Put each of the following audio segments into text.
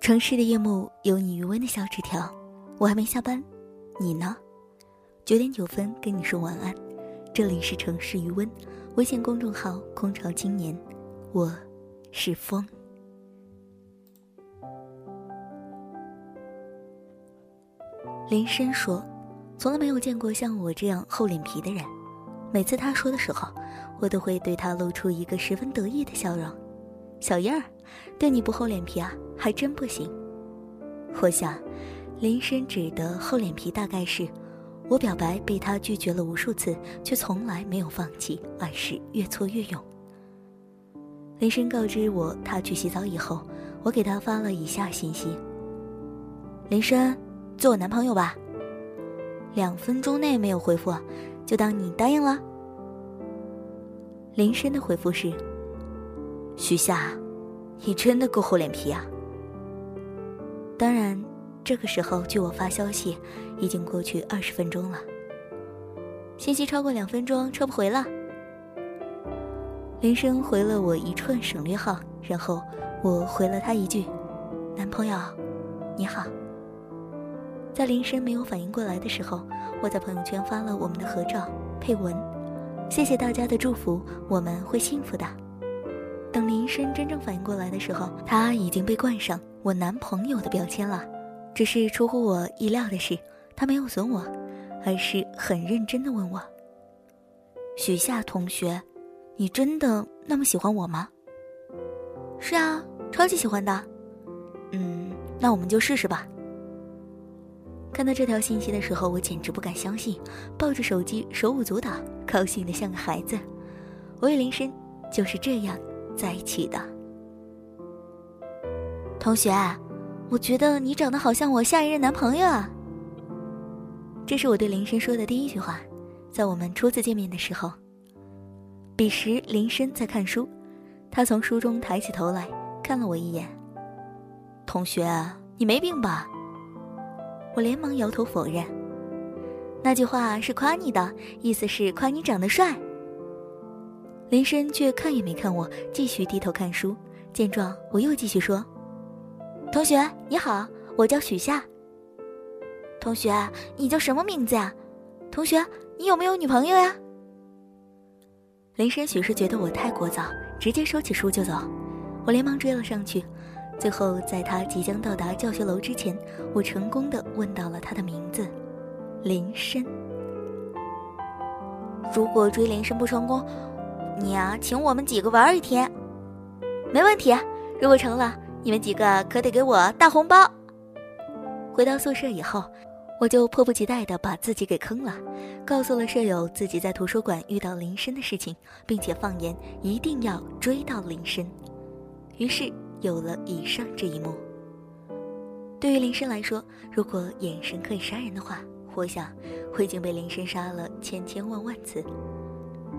城市的夜幕有你余温的小纸条，我还没下班，你呢？九点九分跟你说晚安，这里是城市余温，微信公众号空巢青年，我是风。林深说，从来没有见过像我这样厚脸皮的人，每次他说的时候，我都会对他露出一个十分得意的笑容。小燕儿，对你不厚脸皮啊，还真不行。我想，林深指的厚脸皮大概是，我表白被他拒绝了无数次，却从来没有放弃，而是越挫越勇。林深告知我他去洗澡以后，我给他发了以下信息：林深，做我男朋友吧。两分钟内没有回复，就当你答应了。林深的回复是。许夏，你真的够厚脸皮啊！当然，这个时候距我发消息已经过去二十分钟了。信息超过两分钟撤不回了。林生回了我一串省略号，然后我回了他一句：“男朋友，你好。”在林生没有反应过来的时候，我在朋友圈发了我们的合照，配文：“谢谢大家的祝福，我们会幸福的。”等林深真正反应过来的时候，他已经被冠上“我男朋友”的标签了。只是出乎我意料的是，他没有损我，而是很认真的问我：“许夏同学，你真的那么喜欢我吗？”“是啊，超级喜欢的。”“嗯，那我们就试试吧。”看到这条信息的时候，我简直不敢相信，抱着手机手舞足蹈，高兴的像个孩子。我与林深就是这样。在一起的同学，我觉得你长得好像我下一任男朋友啊。这是我对林深说的第一句话，在我们初次见面的时候。彼时林深在看书，他从书中抬起头来看了我一眼。同学，你没病吧？我连忙摇头否认。那句话是夸你的，意思是夸你长得帅。林深却看也没看我，继续低头看书。见状，我又继续说：“同学你好，我叫许夏。同学，你叫什么名字呀？同学，你有没有女朋友呀？”林深许是觉得我太聒噪，直接收起书就走。我连忙追了上去，最后在他即将到达教学楼之前，我成功的问到了他的名字：林深。如果追林深不成功，你啊，请我们几个玩一天，没问题。如果成了，你们几个可得给我大红包。回到宿舍以后，我就迫不及待地把自己给坑了，告诉了舍友自己在图书馆遇到林深的事情，并且放言一定要追到林深。于是有了以上这一幕。对于林深来说，如果眼神可以杀人的话，我想我已经被林深杀了千千万万次。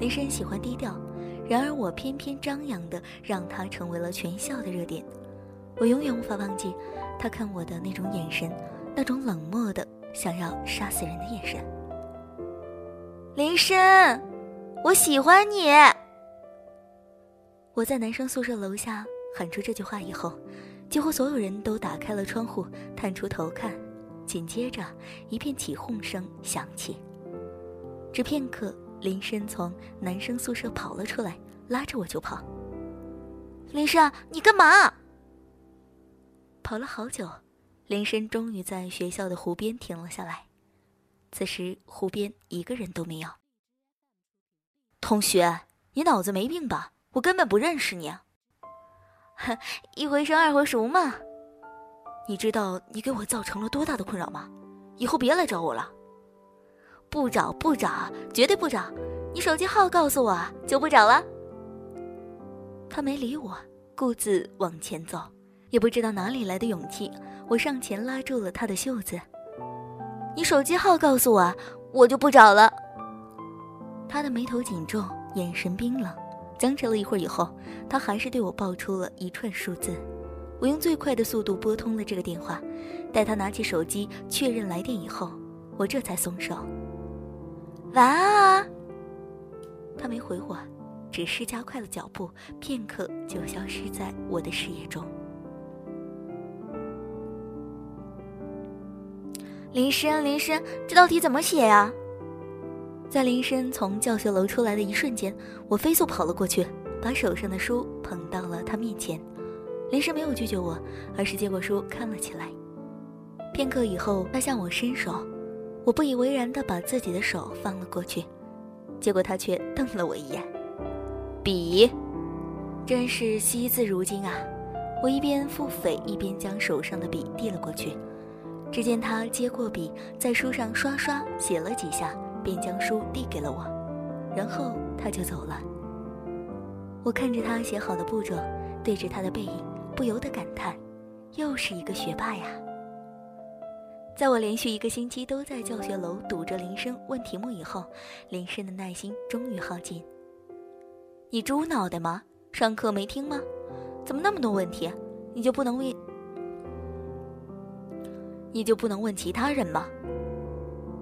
林深喜欢低调，然而我偏偏张扬的让他成为了全校的热点。我永远无法忘记他看我的那种眼神，那种冷漠的想要杀死人的眼神。林深，我喜欢你。我在男生宿舍楼下喊出这句话以后，几乎所有人都打开了窗户，探出头看，紧接着一片起哄声响起。只片刻。林深从男生宿舍跑了出来，拉着我就跑。林深，你干嘛？跑了好久，林深终于在学校的湖边停了下来。此时湖边一个人都没有。同学，你脑子没病吧？我根本不认识你。哼，一回生二回熟嘛。你知道你给我造成了多大的困扰吗？以后别来找我了。不找不找，绝对不找！你手机号告诉我，就不找了。他没理我，顾自往前走，也不知道哪里来的勇气，我上前拉住了他的袖子。你手机号告诉我，我就不找了。他的眉头紧皱，眼神冰冷，僵持了一会儿以后，他还是对我报出了一串数字。我用最快的速度拨通了这个电话，待他拿起手机确认来电以后，我这才松手。晚安啊。他没回我，只是加快了脚步，片刻就消失在我的视野中。林深，林深，这道题怎么写呀？在林深从教学楼出来的一瞬间，我飞速跑了过去，把手上的书捧到了他面前。林深没有拒绝我，而是接过书看了起来。片刻以后，他向我伸手。我不以为然地把自己的手放了过去，结果他却瞪了我一眼。笔，真是惜字如金啊！我一边腹诽，一边将手上的笔递了过去。只见他接过笔，在书上刷刷写了几下，便将书递给了我，然后他就走了。我看着他写好的步骤，对着他的背影，不由得感叹：又是一个学霸呀！在我连续一个星期都在教学楼堵着林生问题目以后，林深的耐心终于耗尽。你猪脑袋吗？上课没听吗？怎么那么多问题？你就不能问？你就不能问其他人吗？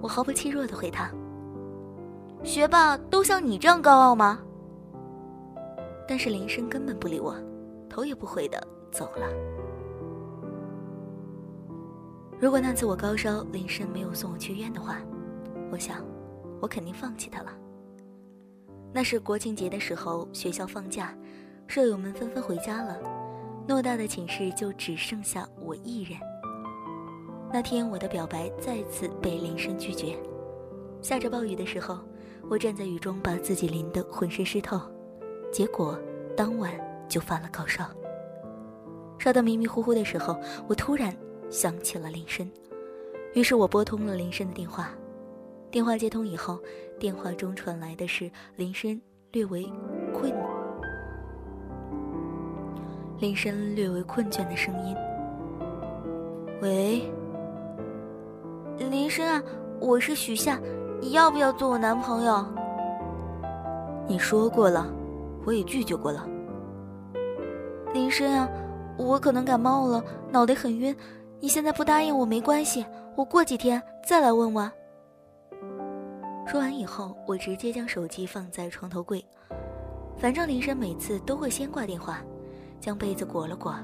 我毫不气弱的回他：“学霸都像你这样高傲吗？”但是林深根本不理我，头也不回的走了。如果那次我高烧，林深没有送我去医院的话，我想，我肯定放弃他了。那是国庆节的时候，学校放假，舍友们纷纷回家了，偌大的寝室就只剩下我一人。那天我的表白再次被林深拒绝。下着暴雨的时候，我站在雨中，把自己淋得浑身湿透，结果当晚就发了高烧。烧得迷迷糊糊的时候，我突然想起了林深，于是我拨通了林深的电话。电话接通以后，电话中传来的是林深略微困、林深略微困倦的声音：“喂。”林深啊，我是许夏，你要不要做我男朋友？你说过了，我也拒绝过了。林深啊，我可能感冒了，脑袋很晕，你现在不答应我没关系，我过几天再来问问。说完以后，我直接将手机放在床头柜，反正林深每次都会先挂电话，将被子裹了裹，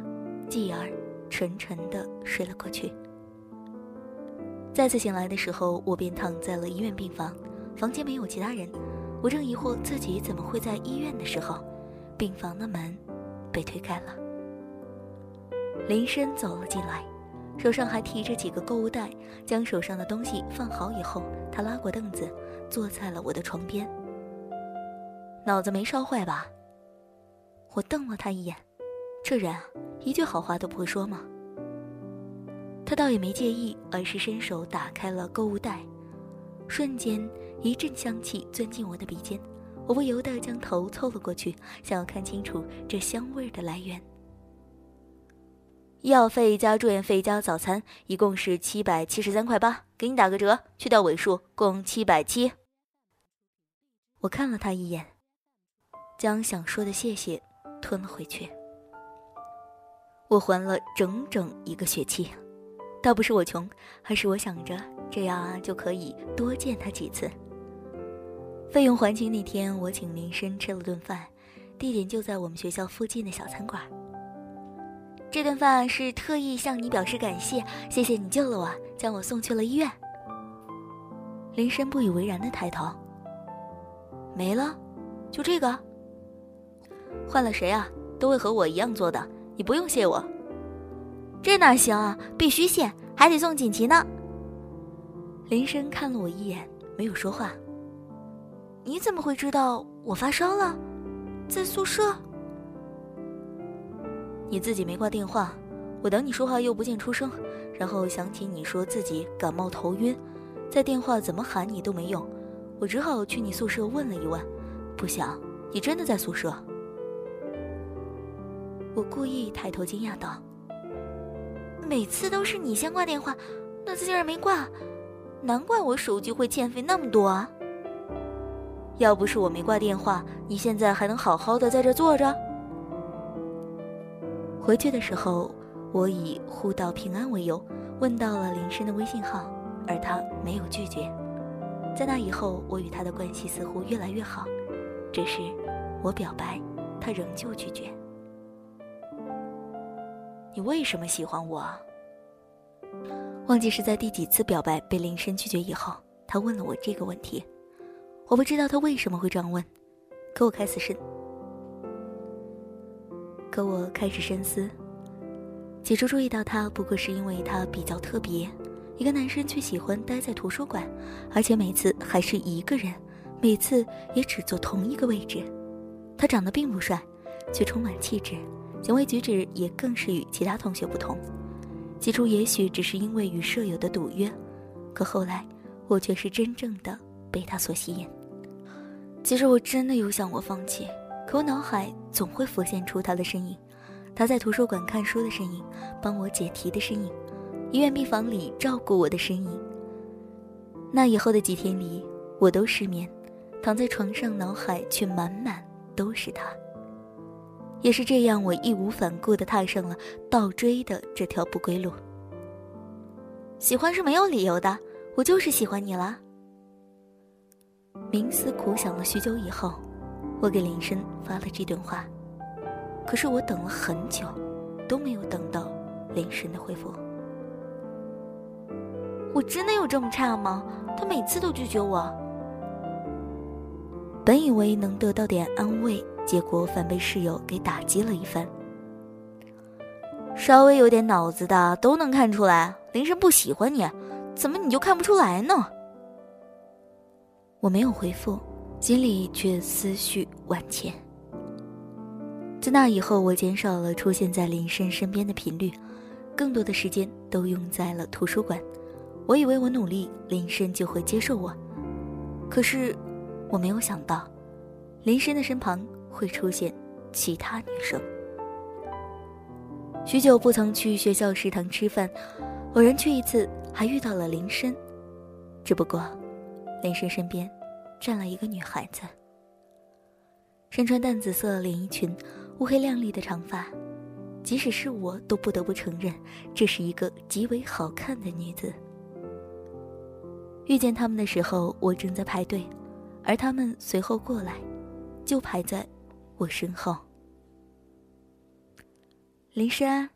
继而沉沉的睡了过去。再次醒来的时候，我便躺在了医院病房，房间没有其他人。我正疑惑自己怎么会在医院的时候，病房的门被推开了。林深走了进来，手上还提着几个购物袋。将手上的东西放好以后，他拉过凳子，坐在了我的床边。脑子没烧坏吧？我瞪了他一眼，这人，一句好话都不会说吗？他倒也没介意，而是伸手打开了购物袋，瞬间一阵香气钻进我的鼻尖，我不由得将头凑了过去，想要看清楚这香味的来源。医药费加住院费加早餐一共是七百七十三块八，给你打个折，去掉尾数，共七百七。我看了他一眼，将想说的谢谢吞了回去。我还了整整一个学期。倒不是我穷，而是我想着这样啊就可以多见他几次。费用还清那天，我请林深吃了顿饭，地点就在我们学校附近的小餐馆。这顿饭是特意向你表示感谢，谢谢你救了我，将我送去了医院。林深不以为然的抬头。没了，就这个？换了谁啊，都会和我一样做的，你不用谢我。这哪行啊！必须谢，还得送锦旗呢。林深看了我一眼，没有说话。你怎么会知道我发烧了？在宿舍？你自己没挂电话，我等你说话又不见出声，然后想起你说自己感冒头晕，在电话怎么喊你都没用，我只好去你宿舍问了一问，不想你真的在宿舍。我故意抬头惊讶道。每次都是你先挂电话，那次竟然没挂，难怪我手机会欠费那么多啊！要不是我没挂电话，你现在还能好好的在这坐着？回去的时候，我以互道平安为由，问到了林深的微信号，而他没有拒绝。在那以后，我与他的关系似乎越来越好，只是我表白，他仍旧拒绝。你为什么喜欢我？忘记是在第几次表白被林深拒绝以后，他问了我这个问题。我不知道他为什么会这样问，可我开始深，可我开始深思。起初注意到他，不过是因为他比较特别，一个男生却喜欢待在图书馆，而且每次还是一个人，每次也只坐同一个位置。他长得并不帅，却充满气质，行为举止也更是与其他同学不同。起初也许只是因为与舍友的赌约，可后来我却是真正的被他所吸引。其实我真的有想过放弃，可我脑海总会浮现出他的身影，他在图书馆看书的身影，帮我解题的身影，医院病房里照顾我的身影。那以后的几天里，我都失眠，躺在床上，脑海却满满都是他。也是这样，我义无反顾地踏上了倒追的这条不归路。喜欢是没有理由的，我就是喜欢你了。冥思苦想了许久以后，我给林深发了这段话。可是我等了很久，都没有等到林深的回复。我真的有这么差吗？他每次都拒绝我。本以为能得到点安慰，结果反被室友给打击了一番。稍微有点脑子的都能看出来，林深不喜欢你，怎么你就看不出来呢？我没有回复，心里却思绪万千。自那以后，我减少了出现在林深身边的频率，更多的时间都用在了图书馆。我以为我努力，林深就会接受我，可是我没有想到，林深的身旁会出现其他女生。许久不曾去学校食堂吃饭，偶然去一次，还遇到了林深，只不过。林深身边，站了一个女孩子，身穿淡紫色连衣裙，乌黑亮丽的长发，即使是我都不得不承认，这是一个极为好看的女子。遇见他们的时候，我正在排队，而他们随后过来，就排在我身后。林诗安，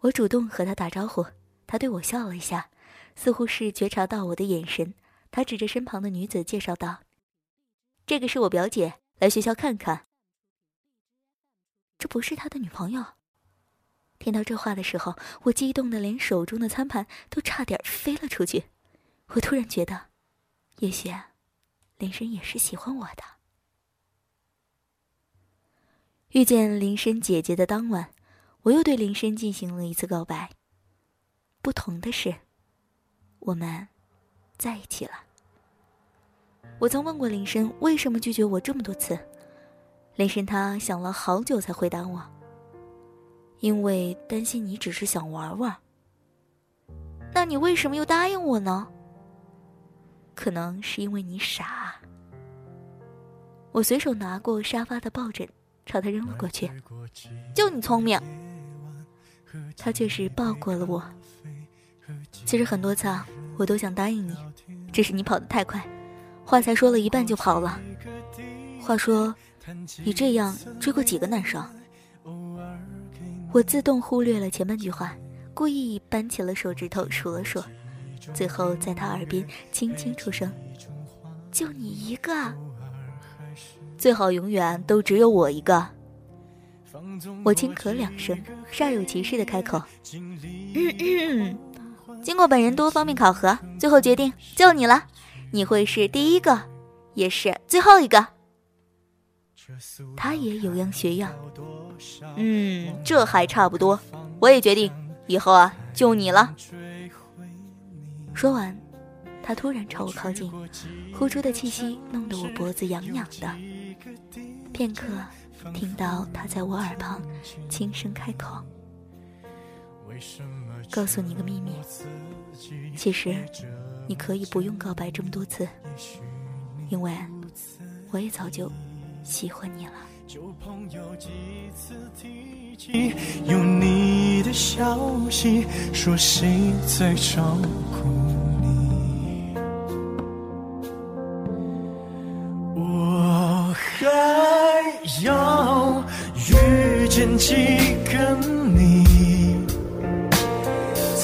我主动和他打招呼，他对我笑了一下，似乎是觉察到我的眼神。他指着身旁的女子介绍道：“这个是我表姐，来学校看看。”这不是他的女朋友。听到这话的时候，我激动的连手中的餐盘都差点飞了出去。我突然觉得，也许林深也是喜欢我的。遇见林深姐姐的当晚，我又对林深进行了一次告白。不同的是，我们。在一起了。我曾问过林深为什么拒绝我这么多次，林深他想了好久才回答我：“因为担心你只是想玩玩。”那你为什么又答应我呢？可能是因为你傻。我随手拿过沙发的抱枕，朝他扔了过去。就你聪明。他却是抱过了我。其实很多次啊。我都想答应你，只是你跑得太快，话才说了一半就跑了。话说，你这样追过几个男生？我自动忽略了前半句话，故意扳起了手指头数了数，最后在他耳边轻轻出声：“就你一个，最好永远都只有我一个。”我轻咳两声，煞有其事的开口：“嗯嗯。”经过本人多方面考核，最后决定就你了，你会是第一个，也是最后一个。他也有样学样，嗯，这还差不多。我也决定以后啊，就你了。说完，他突然朝我靠近，呼出的气息弄得我脖子痒痒的。片刻，听到他在我耳旁轻声开口。告诉你个秘密，其实你可以不用告白这么多次，因为我也早就喜欢你了。有你的消息，说谁在照顾你？我还要遇见几个你？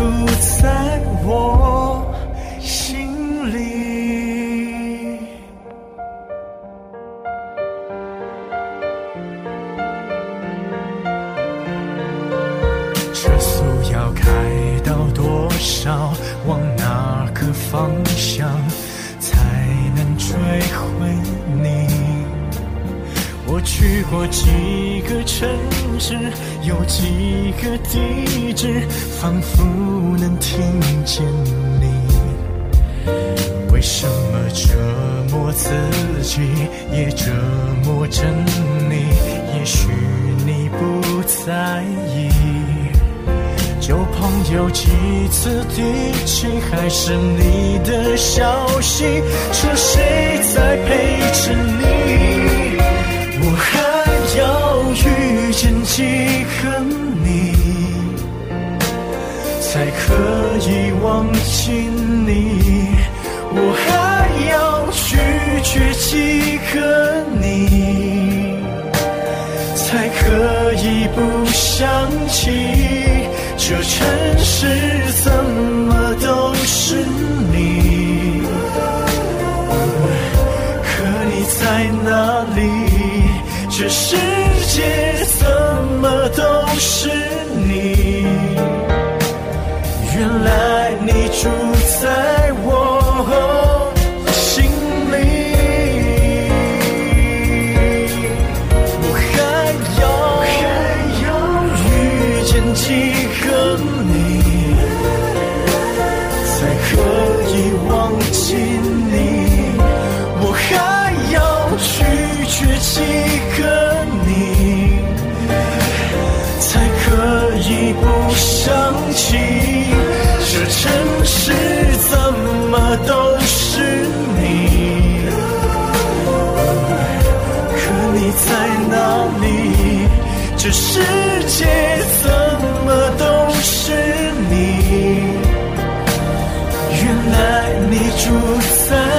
住在我心里。车速要开到多少？往哪个方向才能追回你？我去过几个城市，有几个地址，仿佛能听见你。为什么折磨自己，也折磨着你？也许你不在意。旧朋友几次提起，还是你的消息，是谁在陪着你？我还要遇见几个你，才可以忘记你？我还要拒绝几个忘记你？我还要拒绝几个你，才可以不想起这城市怎么都是你？可你。在哪里？这世烛散。